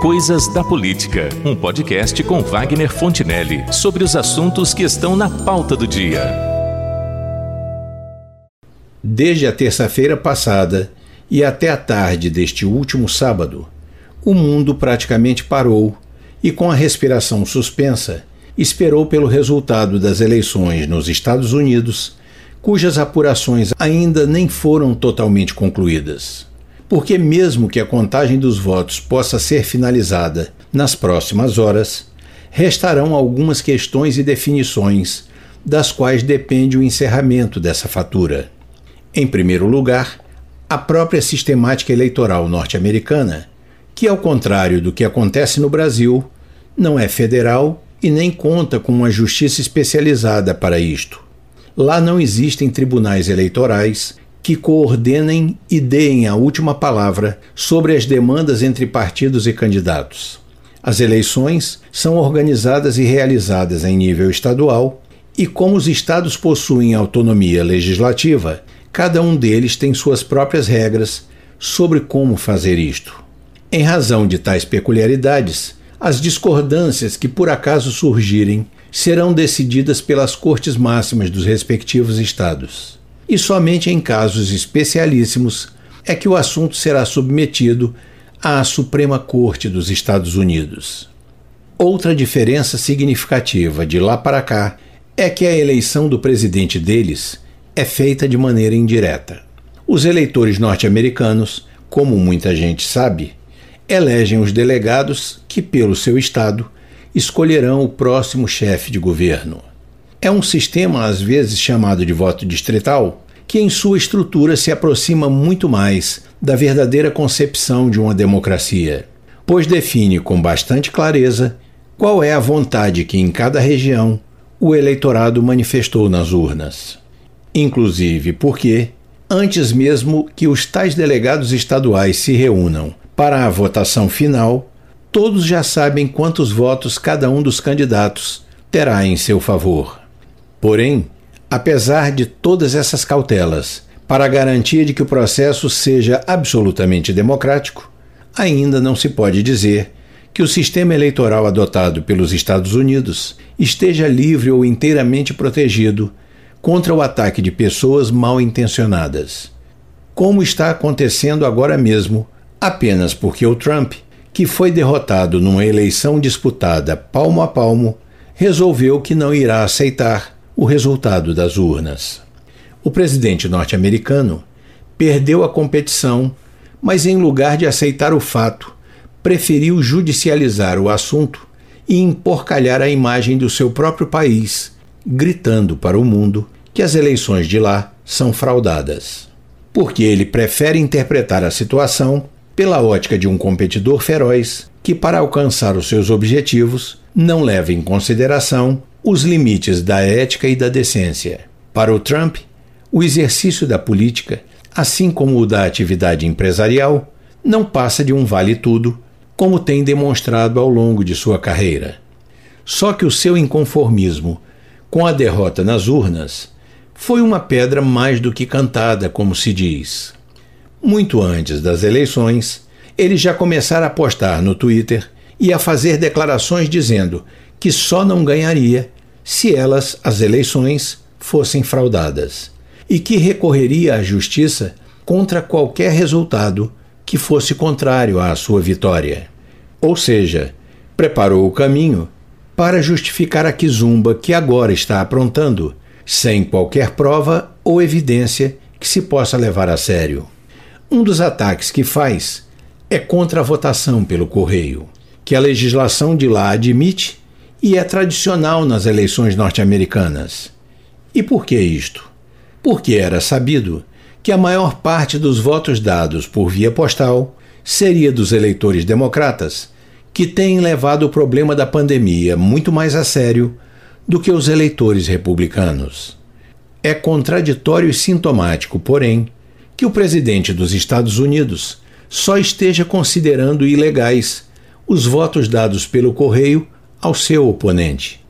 Coisas da Política, um podcast com Wagner Fontinelli sobre os assuntos que estão na pauta do dia. Desde a terça-feira passada e até a tarde deste último sábado, o mundo praticamente parou e, com a respiração suspensa, esperou pelo resultado das eleições nos Estados Unidos, cujas apurações ainda nem foram totalmente concluídas porque, mesmo que a contagem dos votos possa ser finalizada nas próximas horas, restarão algumas questões e definições das quais depende o encerramento dessa fatura. Em primeiro lugar, a própria sistemática eleitoral norte-americana, que, ao contrário do que acontece no Brasil, não é federal e nem conta com uma justiça especializada para isto. Lá não existem tribunais eleitorais que coordenem e deem a última palavra sobre as demandas entre partidos e candidatos. As eleições são organizadas e realizadas em nível estadual, e como os estados possuem autonomia legislativa, cada um deles tem suas próprias regras sobre como fazer isto. Em razão de tais peculiaridades, as discordâncias que por acaso surgirem serão decididas pelas cortes máximas dos respectivos estados e somente em casos especialíssimos é que o assunto será submetido à Suprema Corte dos Estados Unidos. Outra diferença significativa de lá para cá é que a eleição do presidente deles é feita de maneira indireta. Os eleitores norte-americanos, como muita gente sabe, elegem os delegados que, pelo seu estado, escolherão o próximo chefe de governo. É um sistema às vezes chamado de voto distrital, que em sua estrutura se aproxima muito mais da verdadeira concepção de uma democracia, pois define com bastante clareza qual é a vontade que em cada região o eleitorado manifestou nas urnas. Inclusive porque, antes mesmo que os tais delegados estaduais se reúnam para a votação final, todos já sabem quantos votos cada um dos candidatos terá em seu favor. Porém, apesar de todas essas cautelas para a garantia de que o processo seja absolutamente democrático, ainda não se pode dizer que o sistema eleitoral adotado pelos Estados Unidos esteja livre ou inteiramente protegido contra o ataque de pessoas mal intencionadas, como está acontecendo agora mesmo, apenas porque o Trump, que foi derrotado numa eleição disputada palmo a palmo, resolveu que não irá aceitar o resultado das urnas. O presidente norte-americano perdeu a competição, mas em lugar de aceitar o fato, preferiu judicializar o assunto e emporcalhar a imagem do seu próprio país, gritando para o mundo que as eleições de lá são fraudadas. Porque ele prefere interpretar a situação pela ótica de um competidor feroz que, para alcançar os seus objetivos, não leva em consideração os limites da ética e da decência. Para o Trump, o exercício da política, assim como o da atividade empresarial, não passa de um vale-tudo, como tem demonstrado ao longo de sua carreira. Só que o seu inconformismo com a derrota nas urnas foi uma pedra mais do que cantada, como se diz. Muito antes das eleições, ele já começara a postar no Twitter e a fazer declarações dizendo que só não ganharia se elas, as eleições, fossem fraudadas, e que recorreria à justiça contra qualquer resultado que fosse contrário à sua vitória. Ou seja, preparou o caminho para justificar a quizumba que agora está aprontando, sem qualquer prova ou evidência que se possa levar a sério. Um dos ataques que faz é contra a votação pelo correio, que a legislação de lá admite e é tradicional nas eleições norte-americanas. E por que isto? Porque era sabido que a maior parte dos votos dados por via postal seria dos eleitores democratas, que têm levado o problema da pandemia muito mais a sério do que os eleitores republicanos. É contraditório e sintomático, porém, que o presidente dos Estados Unidos só esteja considerando ilegais os votos dados pelo correio ao seu oponente.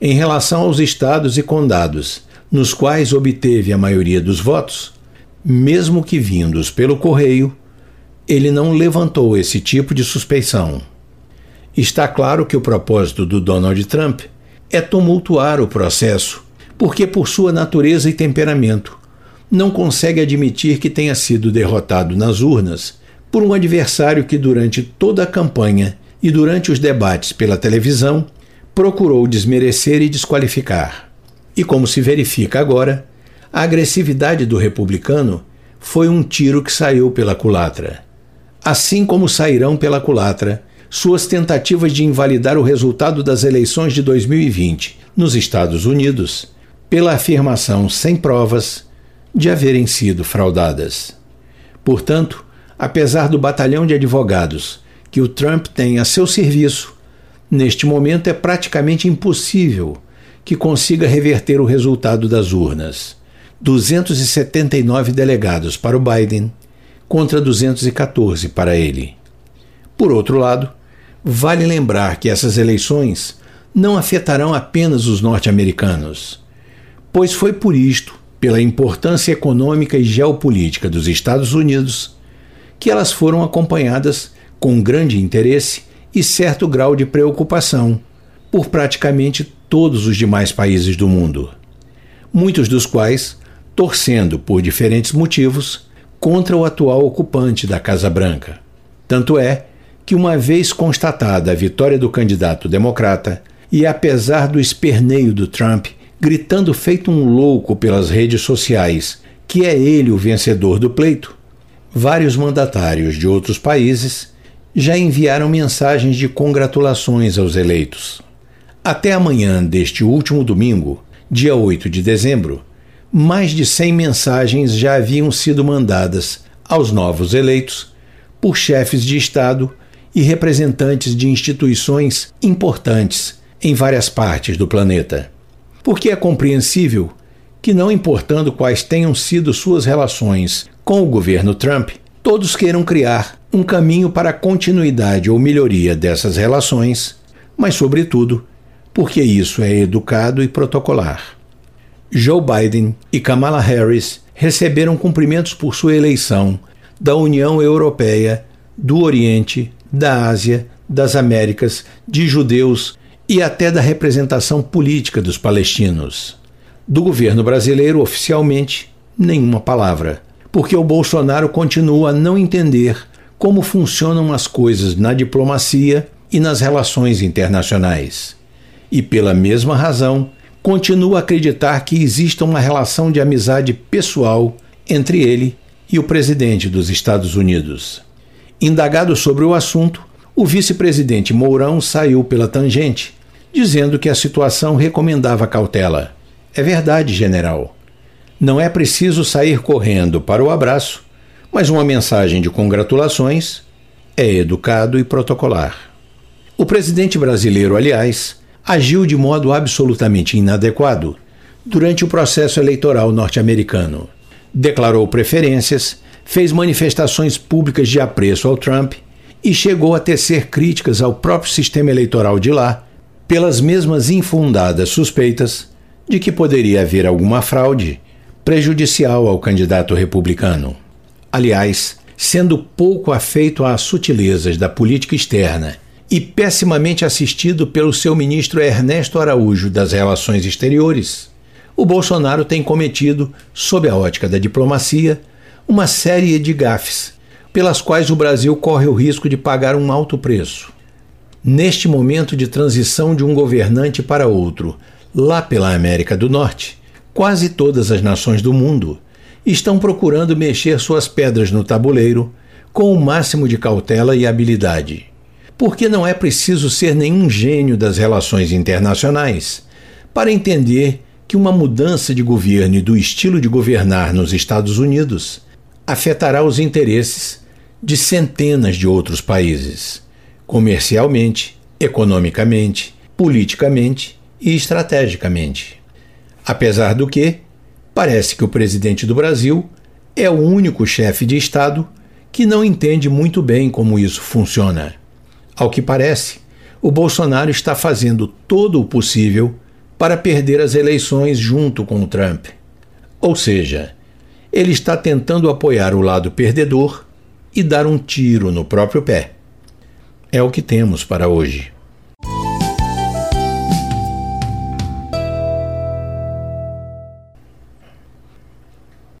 Em relação aos estados e condados, nos quais obteve a maioria dos votos, mesmo que vindos pelo correio, ele não levantou esse tipo de suspeição. Está claro que o propósito do Donald Trump é tumultuar o processo, porque, por sua natureza e temperamento, não consegue admitir que tenha sido derrotado nas urnas por um adversário que, durante toda a campanha e durante os debates pela televisão, procurou desmerecer e desqualificar. E como se verifica agora, a agressividade do republicano foi um tiro que saiu pela culatra. Assim como sairão pela culatra suas tentativas de invalidar o resultado das eleições de 2020 nos Estados Unidos pela afirmação sem provas de haverem sido fraudadas. Portanto, apesar do batalhão de advogados que o Trump tem a seu serviço, neste momento é praticamente impossível que consiga reverter o resultado das urnas. 279 delegados para o Biden contra 214 para ele. Por outro lado, vale lembrar que essas eleições não afetarão apenas os norte-americanos, pois foi por isto, pela importância econômica e geopolítica dos Estados Unidos, que elas foram acompanhadas com grande interesse e certo grau de preocupação por praticamente todos os demais países do mundo, muitos dos quais torcendo por diferentes motivos contra o atual ocupante da Casa Branca. Tanto é que, uma vez constatada a vitória do candidato democrata, e apesar do esperneio do Trump gritando feito um louco pelas redes sociais que é ele o vencedor do pleito, vários mandatários de outros países já enviaram mensagens de congratulações aos eleitos. Até amanhã deste último domingo, dia 8 de dezembro, mais de 100 mensagens já haviam sido mandadas aos novos eleitos por chefes de Estado e representantes de instituições importantes em várias partes do planeta. Porque é compreensível que, não importando quais tenham sido suas relações com o governo Trump, todos queiram criar um caminho para a continuidade ou melhoria dessas relações, mas, sobretudo, porque isso é educado e protocolar. Joe Biden e Kamala Harris receberam cumprimentos por sua eleição da União Europeia, do Oriente, da Ásia, das Américas, de judeus e até da representação política dos palestinos. Do governo brasileiro, oficialmente, nenhuma palavra, porque o Bolsonaro continua a não entender como funcionam as coisas na diplomacia e nas relações internacionais. E pela mesma razão, continua a acreditar que exista uma relação de amizade pessoal entre ele e o presidente dos Estados Unidos. Indagado sobre o assunto, o vice-presidente Mourão saiu pela tangente, dizendo que a situação recomendava cautela. É verdade, general. Não é preciso sair correndo para o abraço, mas uma mensagem de congratulações é educado e protocolar. O presidente brasileiro, aliás, agiu de modo absolutamente inadequado durante o processo eleitoral norte-americano. Declarou preferências, fez manifestações públicas de apreço ao Trump e chegou a tecer críticas ao próprio sistema eleitoral de lá pelas mesmas infundadas suspeitas de que poderia haver alguma fraude prejudicial ao candidato republicano. Aliás, sendo pouco afeito às sutilezas da política externa e pessimamente assistido pelo seu ministro Ernesto Araújo das Relações Exteriores, o Bolsonaro tem cometido, sob a ótica da diplomacia, uma série de gafes, pelas quais o Brasil corre o risco de pagar um alto preço. Neste momento de transição de um governante para outro, lá pela América do Norte, quase todas as nações do mundo estão procurando mexer suas pedras no tabuleiro com o máximo de cautela e habilidade porque não é preciso ser nenhum gênio das relações internacionais para entender que uma mudança de governo e do estilo de governar nos Estados Unidos afetará os interesses de centenas de outros países, comercialmente, economicamente, politicamente e estrategicamente. Apesar do que, parece que o presidente do Brasil é o único chefe de Estado que não entende muito bem como isso funciona. Ao que parece, o Bolsonaro está fazendo todo o possível para perder as eleições junto com o Trump. Ou seja, ele está tentando apoiar o lado perdedor e dar um tiro no próprio pé. É o que temos para hoje.